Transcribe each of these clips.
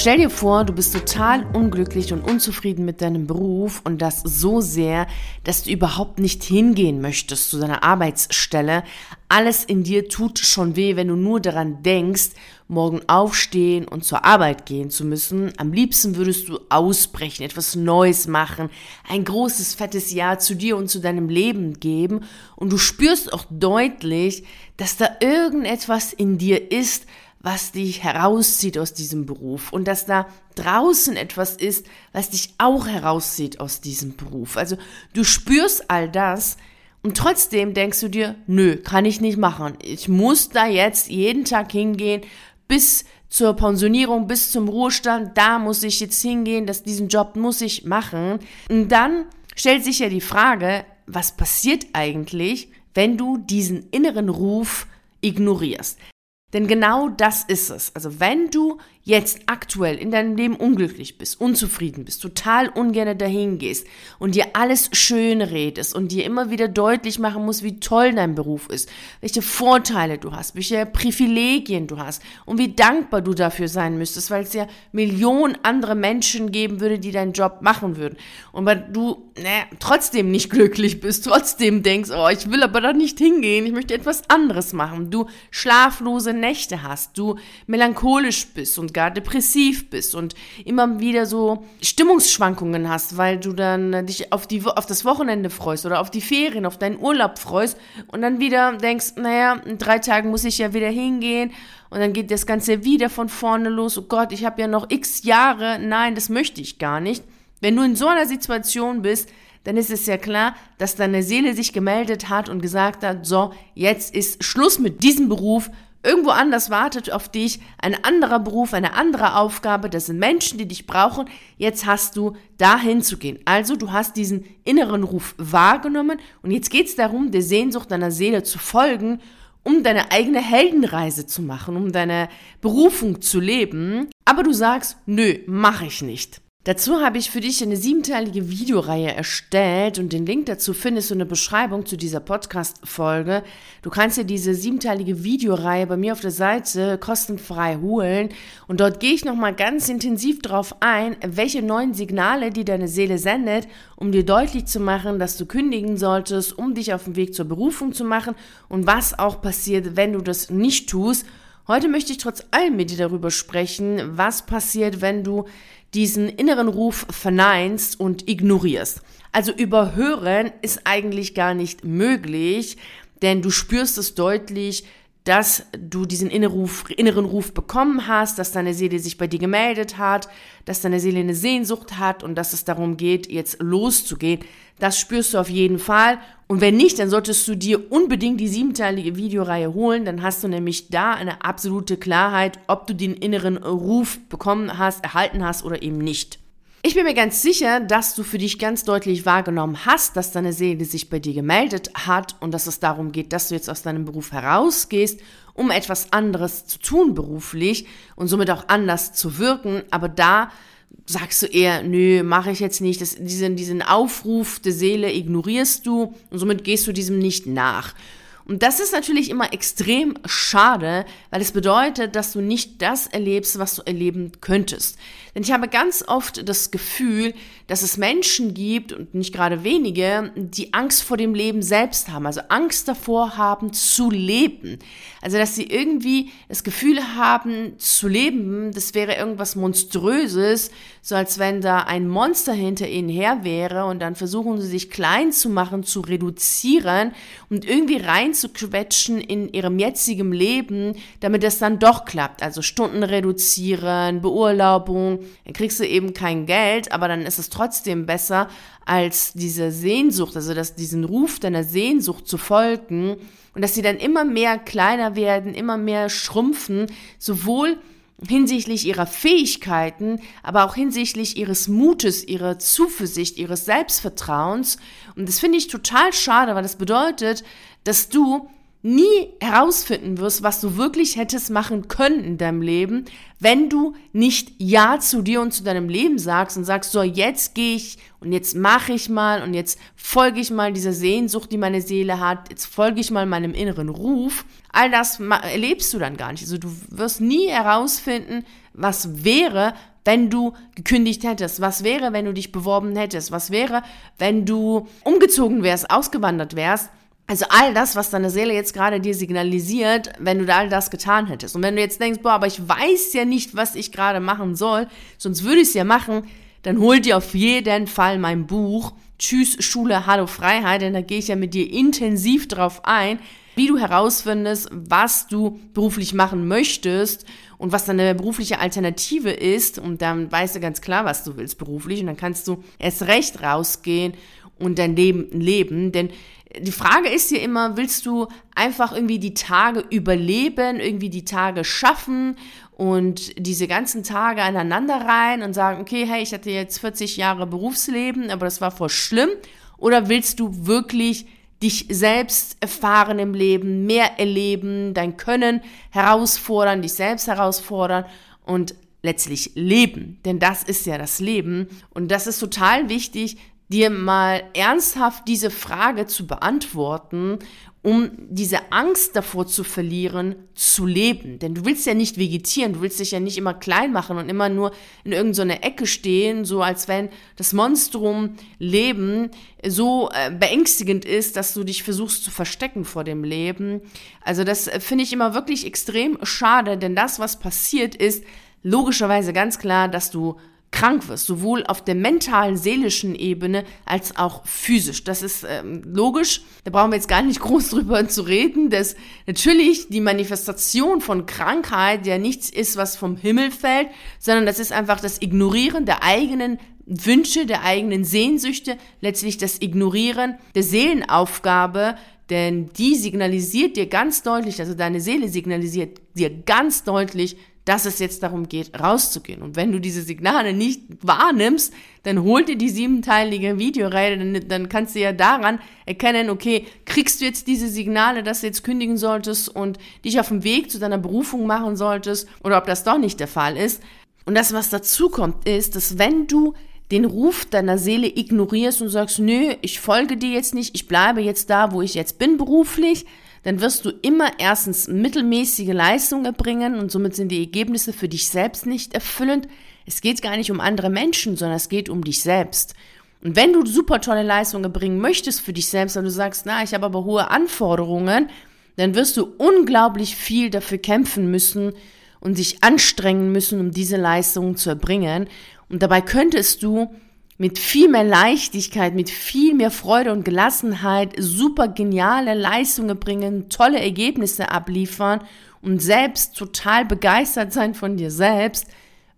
Stell dir vor, du bist total unglücklich und unzufrieden mit deinem Beruf und das so sehr, dass du überhaupt nicht hingehen möchtest zu deiner Arbeitsstelle. Alles in dir tut schon weh, wenn du nur daran denkst, morgen aufstehen und zur Arbeit gehen zu müssen. Am liebsten würdest du ausbrechen, etwas Neues machen, ein großes, fettes Ja zu dir und zu deinem Leben geben und du spürst auch deutlich, dass da irgendetwas in dir ist, was dich herauszieht aus diesem Beruf und dass da draußen etwas ist, was dich auch herauszieht aus diesem Beruf. Also du spürst all das und trotzdem denkst du dir, nö, kann ich nicht machen. Ich muss da jetzt jeden Tag hingehen bis zur Pensionierung, bis zum Ruhestand, da muss ich jetzt hingehen, dass diesen Job muss ich machen. Und dann stellt sich ja die Frage, was passiert eigentlich, wenn du diesen inneren Ruf ignorierst? Denn genau das ist es. Also wenn du jetzt aktuell in deinem Leben unglücklich bist, unzufrieden bist, total ungern dahin gehst und dir alles schön redest und dir immer wieder deutlich machen musst, wie toll dein Beruf ist, welche Vorteile du hast, welche Privilegien du hast und wie dankbar du dafür sein müsstest, weil es ja Millionen andere Menschen geben würde, die deinen Job machen würden. Und weil du naja, trotzdem nicht glücklich bist, trotzdem denkst, oh, ich will aber da nicht hingehen, ich möchte etwas anderes machen, du schlaflose Nächte hast, du melancholisch bist und gar depressiv bist und immer wieder so Stimmungsschwankungen hast, weil du dann dich auf, die, auf das Wochenende freust oder auf die Ferien, auf deinen Urlaub freust und dann wieder denkst, naja, in drei Tagen muss ich ja wieder hingehen und dann geht das Ganze wieder von vorne los. Oh Gott, ich habe ja noch x Jahre. Nein, das möchte ich gar nicht. Wenn du in so einer Situation bist, dann ist es ja klar, dass deine Seele sich gemeldet hat und gesagt hat, so, jetzt ist Schluss mit diesem Beruf, Irgendwo anders wartet auf dich ein anderer Beruf, eine andere Aufgabe. Das sind Menschen, die dich brauchen. Jetzt hast du dahin zu gehen. Also du hast diesen inneren Ruf wahrgenommen und jetzt geht es darum, der Sehnsucht deiner Seele zu folgen, um deine eigene Heldenreise zu machen, um deine Berufung zu leben. Aber du sagst, nö, mache ich nicht. Dazu habe ich für dich eine siebenteilige Videoreihe erstellt und den Link dazu findest du in der Beschreibung zu dieser Podcast-Folge. Du kannst dir diese siebenteilige Videoreihe bei mir auf der Seite kostenfrei holen und dort gehe ich nochmal ganz intensiv darauf ein, welche neuen Signale die deine Seele sendet, um dir deutlich zu machen, dass du kündigen solltest, um dich auf den Weg zur Berufung zu machen und was auch passiert, wenn du das nicht tust. Heute möchte ich trotz allem mit dir darüber sprechen, was passiert, wenn du diesen inneren Ruf verneinst und ignorierst. Also überhören ist eigentlich gar nicht möglich, denn du spürst es deutlich, dass du diesen inneren Ruf, bekommen hast, dass deine Seele sich bei dir gemeldet hat, dass deine Seele eine Sehnsucht hat und dass es darum geht, jetzt loszugehen. Das spürst du auf jeden Fall. Und wenn nicht, dann solltest du dir unbedingt die siebenteilige Videoreihe holen. Dann hast du nämlich da eine absolute Klarheit, ob du den inneren Ruf bekommen hast, erhalten hast oder eben nicht. Ich bin mir ganz sicher, dass du für dich ganz deutlich wahrgenommen hast, dass deine Seele sich bei dir gemeldet hat und dass es darum geht, dass du jetzt aus deinem Beruf herausgehst, um etwas anderes zu tun beruflich und somit auch anders zu wirken. Aber da sagst du eher, nö, mache ich jetzt nicht. Das, diesen, diesen Aufruf der Seele ignorierst du und somit gehst du diesem nicht nach. Und das ist natürlich immer extrem schade, weil es bedeutet, dass du nicht das erlebst, was du erleben könntest. Denn ich habe ganz oft das Gefühl, dass es Menschen gibt, und nicht gerade wenige, die Angst vor dem Leben selbst haben, also Angst davor haben zu leben. Also dass sie irgendwie das Gefühl haben zu leben, das wäre irgendwas Monströses, so als wenn da ein Monster hinter ihnen her wäre und dann versuchen sie sich klein zu machen, zu reduzieren und irgendwie reinzuquetschen in ihrem jetzigen Leben, damit es dann doch klappt. Also Stunden reduzieren, Beurlaubung, dann kriegst du eben kein Geld, aber dann ist es trotzdem besser, als diese Sehnsucht, also dass diesen Ruf deiner Sehnsucht zu folgen und dass sie dann immer mehr kleiner werden, immer mehr schrumpfen, sowohl hinsichtlich ihrer Fähigkeiten, aber auch hinsichtlich ihres Mutes, ihrer Zuversicht, ihres Selbstvertrauens. Und das finde ich total schade, weil das bedeutet, dass du nie herausfinden wirst, was du wirklich hättest machen können in deinem Leben, wenn du nicht Ja zu dir und zu deinem Leben sagst und sagst, so jetzt gehe ich und jetzt mache ich mal und jetzt folge ich mal dieser Sehnsucht, die meine Seele hat, jetzt folge ich mal meinem inneren Ruf. All das erlebst du dann gar nicht. Also du wirst nie herausfinden, was wäre, wenn du gekündigt hättest? Was wäre, wenn du dich beworben hättest? Was wäre, wenn du umgezogen wärst, ausgewandert wärst? Also all das, was deine Seele jetzt gerade dir signalisiert, wenn du all das getan hättest. Und wenn du jetzt denkst, boah, aber ich weiß ja nicht, was ich gerade machen soll, sonst würde ich es ja machen, dann hol dir auf jeden Fall mein Buch Tschüss Schule, Hallo Freiheit, denn da gehe ich ja mit dir intensiv drauf ein, wie du herausfindest, was du beruflich machen möchtest und was deine berufliche Alternative ist. Und dann weißt du ganz klar, was du willst beruflich und dann kannst du erst recht rausgehen und dein Leben leben. Denn die Frage ist ja immer, willst du einfach irgendwie die Tage überleben, irgendwie die Tage schaffen und diese ganzen Tage aneinander rein und sagen, okay, hey, ich hatte jetzt 40 Jahre Berufsleben, aber das war voll schlimm? Oder willst du wirklich dich selbst erfahren im Leben, mehr erleben, dein Können herausfordern, dich selbst herausfordern und letztlich leben? Denn das ist ja das Leben und das ist total wichtig, dir mal ernsthaft diese Frage zu beantworten, um diese Angst davor zu verlieren, zu leben. Denn du willst ja nicht vegetieren, du willst dich ja nicht immer klein machen und immer nur in irgendeiner so Ecke stehen, so als wenn das Monstrum Leben so äh, beängstigend ist, dass du dich versuchst zu verstecken vor dem Leben. Also das äh, finde ich immer wirklich extrem schade, denn das, was passiert ist, logischerweise ganz klar, dass du krank wirst, sowohl auf der mentalen, seelischen Ebene als auch physisch. Das ist ähm, logisch, da brauchen wir jetzt gar nicht groß drüber zu reden, dass natürlich die Manifestation von Krankheit ja nichts ist, was vom Himmel fällt, sondern das ist einfach das Ignorieren der eigenen Wünsche, der eigenen Sehnsüchte, letztlich das Ignorieren der Seelenaufgabe, denn die signalisiert dir ganz deutlich, also deine Seele signalisiert dir ganz deutlich, dass es jetzt darum geht, rauszugehen. Und wenn du diese Signale nicht wahrnimmst, dann hol dir die siebenteilige Videoreihe, dann, dann kannst du ja daran erkennen, okay, kriegst du jetzt diese Signale, dass du jetzt kündigen solltest und dich auf dem Weg zu deiner Berufung machen solltest oder ob das doch nicht der Fall ist. Und das, was dazu kommt, ist, dass wenn du den Ruf deiner Seele ignorierst und sagst, nö, ich folge dir jetzt nicht, ich bleibe jetzt da, wo ich jetzt bin beruflich, dann wirst du immer erstens mittelmäßige Leistungen erbringen und somit sind die Ergebnisse für dich selbst nicht erfüllend. Es geht gar nicht um andere Menschen, sondern es geht um dich selbst. Und wenn du super tolle Leistungen erbringen möchtest für dich selbst, und du sagst, na, ich habe aber hohe Anforderungen, dann wirst du unglaublich viel dafür kämpfen müssen und dich anstrengen müssen, um diese Leistungen zu erbringen. Und dabei könntest du mit viel mehr Leichtigkeit, mit viel mehr Freude und Gelassenheit super geniale Leistungen bringen, tolle Ergebnisse abliefern und selbst total begeistert sein von dir selbst,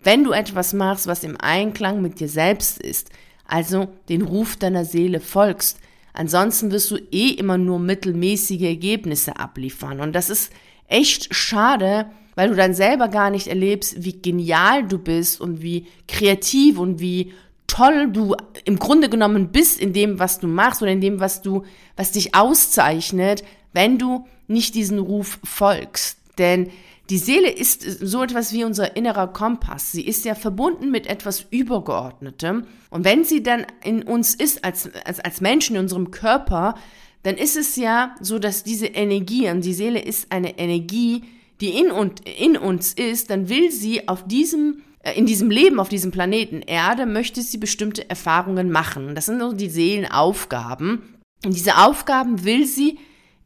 wenn du etwas machst, was im Einklang mit dir selbst ist, also den Ruf deiner Seele folgst. Ansonsten wirst du eh immer nur mittelmäßige Ergebnisse abliefern. Und das ist echt schade, weil du dann selber gar nicht erlebst, wie genial du bist und wie kreativ und wie toll du im Grunde genommen bist in dem, was du machst oder in dem, was du, was dich auszeichnet, wenn du nicht diesen Ruf folgst. Denn die Seele ist so etwas wie unser innerer Kompass. Sie ist ja verbunden mit etwas Übergeordnetem. Und wenn sie dann in uns ist, als, als, als Menschen in unserem Körper, dann ist es ja so, dass diese Energie, und die Seele ist eine Energie, die in, und, in uns ist, dann will sie auf diesem in diesem Leben auf diesem Planeten Erde möchte sie bestimmte Erfahrungen machen. Das sind so die Seelenaufgaben. Und diese Aufgaben will sie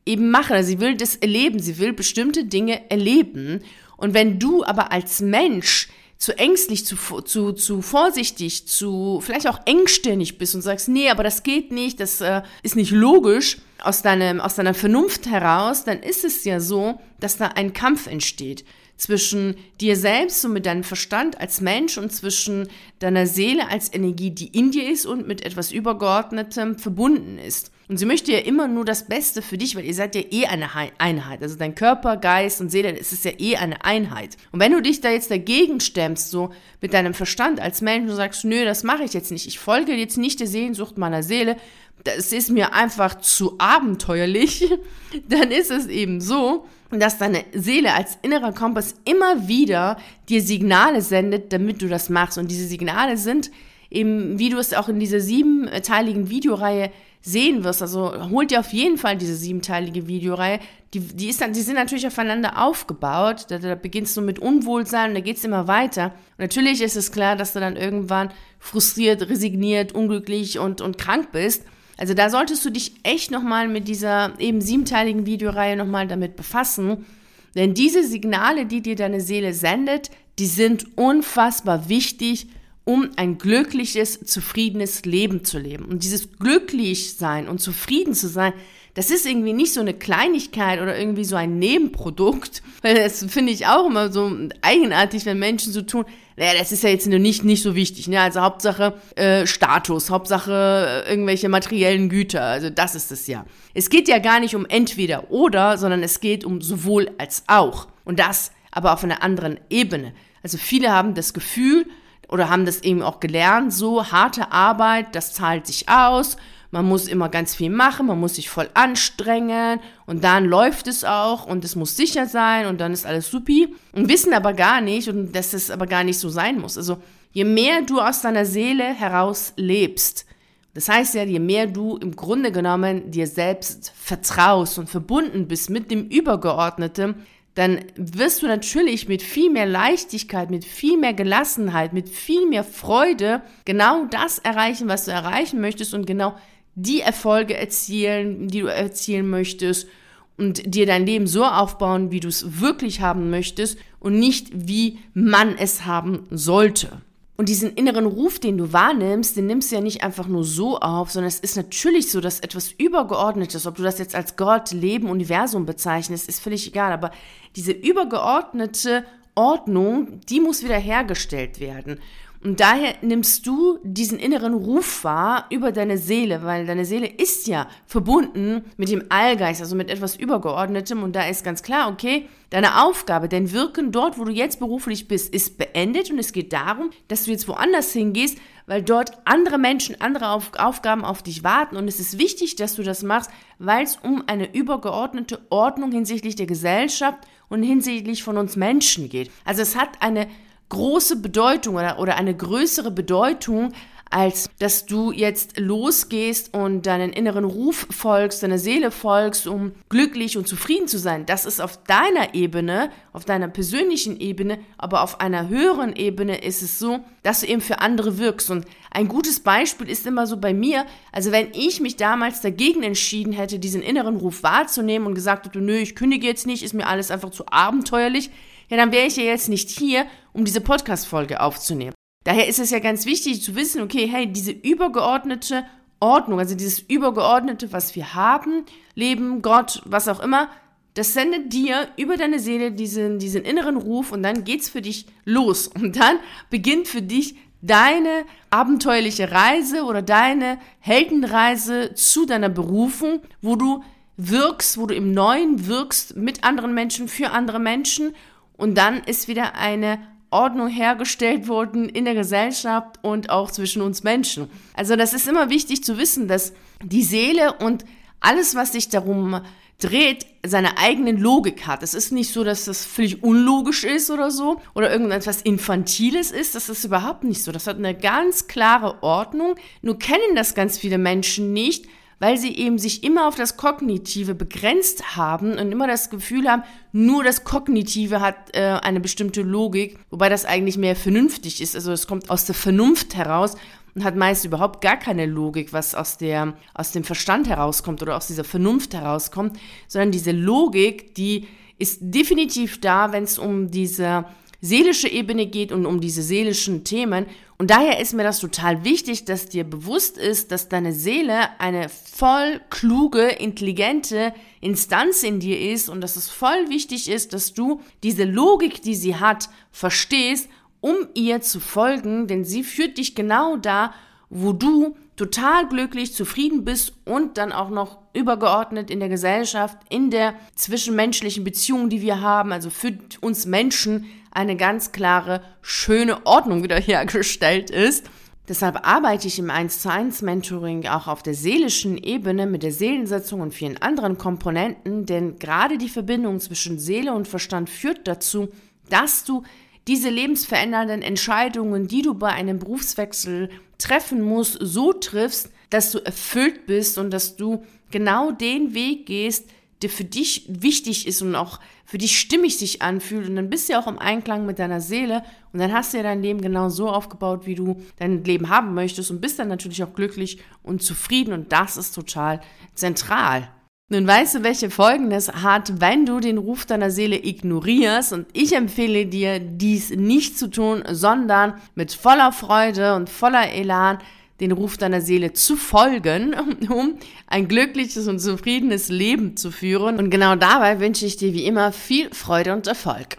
eben machen. Also sie will das erleben. Sie will bestimmte Dinge erleben. Und wenn du aber als Mensch zu ängstlich, zu, zu, zu vorsichtig, zu vielleicht auch engstirnig bist und sagst, nee, aber das geht nicht, das äh, ist nicht logisch aus, deinem, aus deiner Vernunft heraus, dann ist es ja so, dass da ein Kampf entsteht zwischen dir selbst und mit deinem Verstand als Mensch und zwischen deiner Seele als Energie, die in dir ist und mit etwas Übergeordnetem verbunden ist. Und sie möchte ja immer nur das Beste für dich, weil ihr seid ja eh eine Einheit. Also dein Körper, Geist und Seele, es ist ja eh eine Einheit. Und wenn du dich da jetzt dagegen stemmst, so mit deinem Verstand als Mensch und sagst, nö, das mache ich jetzt nicht, ich folge jetzt nicht der Sehnsucht meiner Seele, das ist mir einfach zu abenteuerlich, dann ist es eben so, dass deine Seele als innerer Kompass immer wieder dir Signale sendet, damit du das machst. Und diese Signale sind eben, wie du es auch in dieser siebenteiligen Videoreihe sehen wirst. Also holt dir auf jeden Fall diese siebenteilige Videoreihe. Die, die, ist, die sind natürlich aufeinander aufgebaut. Da, da beginnst du mit Unwohlsein und da geht's immer weiter. Und natürlich ist es klar, dass du dann irgendwann frustriert, resigniert, unglücklich und, und krank bist. Also da solltest du dich echt nochmal mit dieser eben siebenteiligen Videoreihe nochmal damit befassen. Denn diese Signale, die dir deine Seele sendet, die sind unfassbar wichtig, um ein glückliches, zufriedenes Leben zu leben. Und dieses glücklich sein und zufrieden zu sein, das ist irgendwie nicht so eine Kleinigkeit oder irgendwie so ein Nebenprodukt, weil das finde ich auch immer so eigenartig, wenn Menschen so tun, naja, das ist ja jetzt nicht, nicht so wichtig, ne? Also Hauptsache äh, Status, Hauptsache äh, irgendwelche materiellen Güter, also das ist es ja. Es geht ja gar nicht um entweder oder, sondern es geht um sowohl als auch. Und das aber auf einer anderen Ebene. Also viele haben das Gefühl, oder haben das eben auch gelernt, so harte Arbeit, das zahlt sich aus, man muss immer ganz viel machen, man muss sich voll anstrengen und dann läuft es auch und es muss sicher sein und dann ist alles supi und wissen aber gar nicht und dass es aber gar nicht so sein muss. Also je mehr du aus deiner Seele heraus lebst, das heißt ja, je mehr du im Grunde genommen dir selbst vertraust und verbunden bist mit dem Übergeordneten, dann wirst du natürlich mit viel mehr Leichtigkeit, mit viel mehr Gelassenheit, mit viel mehr Freude genau das erreichen, was du erreichen möchtest und genau die Erfolge erzielen, die du erzielen möchtest und dir dein Leben so aufbauen, wie du es wirklich haben möchtest und nicht wie man es haben sollte. Und diesen inneren Ruf, den du wahrnimmst, den nimmst du ja nicht einfach nur so auf, sondern es ist natürlich so, dass etwas Übergeordnetes, ob du das jetzt als Gott, Leben, Universum bezeichnest, ist völlig egal. Aber diese übergeordnete Ordnung, die muss wieder hergestellt werden. Und daher nimmst du diesen inneren Ruf wahr über deine Seele, weil deine Seele ist ja verbunden mit dem Allgeist, also mit etwas Übergeordnetem. Und da ist ganz klar, okay, deine Aufgabe, dein Wirken dort, wo du jetzt beruflich bist, ist beendet. Und es geht darum, dass du jetzt woanders hingehst, weil dort andere Menschen, andere auf Aufgaben auf dich warten. Und es ist wichtig, dass du das machst, weil es um eine übergeordnete Ordnung hinsichtlich der Gesellschaft und hinsichtlich von uns Menschen geht. Also es hat eine große Bedeutung oder, oder eine größere Bedeutung, als dass du jetzt losgehst und deinen inneren Ruf folgst, deiner Seele folgst, um glücklich und zufrieden zu sein. Das ist auf deiner Ebene, auf deiner persönlichen Ebene, aber auf einer höheren Ebene ist es so, dass du eben für andere wirkst. Und ein gutes Beispiel ist immer so bei mir, also wenn ich mich damals dagegen entschieden hätte, diesen inneren Ruf wahrzunehmen und gesagt hätte, nö, ich kündige jetzt nicht, ist mir alles einfach zu abenteuerlich, ja, dann wäre ich ja jetzt nicht hier, um diese Podcast-Folge aufzunehmen. Daher ist es ja ganz wichtig zu wissen, okay, hey, diese übergeordnete Ordnung, also dieses übergeordnete, was wir haben, Leben, Gott, was auch immer, das sendet dir über deine Seele diesen, diesen inneren Ruf und dann geht's für dich los. Und dann beginnt für dich deine abenteuerliche Reise oder deine Heldenreise zu deiner Berufung, wo du wirkst, wo du im Neuen wirkst mit anderen Menschen, für andere Menschen und dann ist wieder eine Ordnung hergestellt worden in der Gesellschaft und auch zwischen uns Menschen. Also das ist immer wichtig zu wissen, dass die Seele und alles, was sich darum dreht, seine eigene Logik hat. Es ist nicht so, dass das völlig unlogisch ist oder so oder irgendetwas Infantiles ist. Das ist überhaupt nicht so. Das hat eine ganz klare Ordnung. Nur kennen das ganz viele Menschen nicht, weil sie eben sich immer auf das Kognitive begrenzt haben und immer das Gefühl haben, nur das Kognitive hat äh, eine bestimmte Logik, wobei das eigentlich mehr vernünftig ist. Also es kommt aus der Vernunft heraus und hat meist überhaupt gar keine Logik, was aus der aus dem Verstand herauskommt oder aus dieser Vernunft herauskommt, sondern diese Logik, die ist definitiv da, wenn es um diese seelische Ebene geht und um diese seelischen Themen. Und daher ist mir das total wichtig, dass dir bewusst ist, dass deine Seele eine voll kluge, intelligente Instanz in dir ist und dass es voll wichtig ist, dass du diese Logik, die sie hat, verstehst, um ihr zu folgen, denn sie führt dich genau da, wo du total glücklich, zufrieden bist und dann auch noch übergeordnet in der Gesellschaft, in der zwischenmenschlichen Beziehung, die wir haben, also für uns Menschen eine ganz klare, schöne Ordnung wiederhergestellt ist. Deshalb arbeite ich im 1 zu 1 Mentoring auch auf der seelischen Ebene mit der Seelensetzung und vielen anderen Komponenten, denn gerade die Verbindung zwischen Seele und Verstand führt dazu, dass du diese lebensverändernden Entscheidungen, die du bei einem Berufswechsel treffen musst, so triffst, dass du erfüllt bist und dass du genau den Weg gehst, der für dich wichtig ist und auch für dich stimmig sich anfühlt. Und dann bist du ja auch im Einklang mit deiner Seele und dann hast du ja dein Leben genau so aufgebaut, wie du dein Leben haben möchtest und bist dann natürlich auch glücklich und zufrieden und das ist total zentral. Nun weißt du, welche Folgen es hat, wenn du den Ruf deiner Seele ignorierst und ich empfehle dir, dies nicht zu tun, sondern mit voller Freude und voller Elan den Ruf deiner Seele zu folgen, um ein glückliches und zufriedenes Leben zu führen. Und genau dabei wünsche ich dir wie immer viel Freude und Erfolg.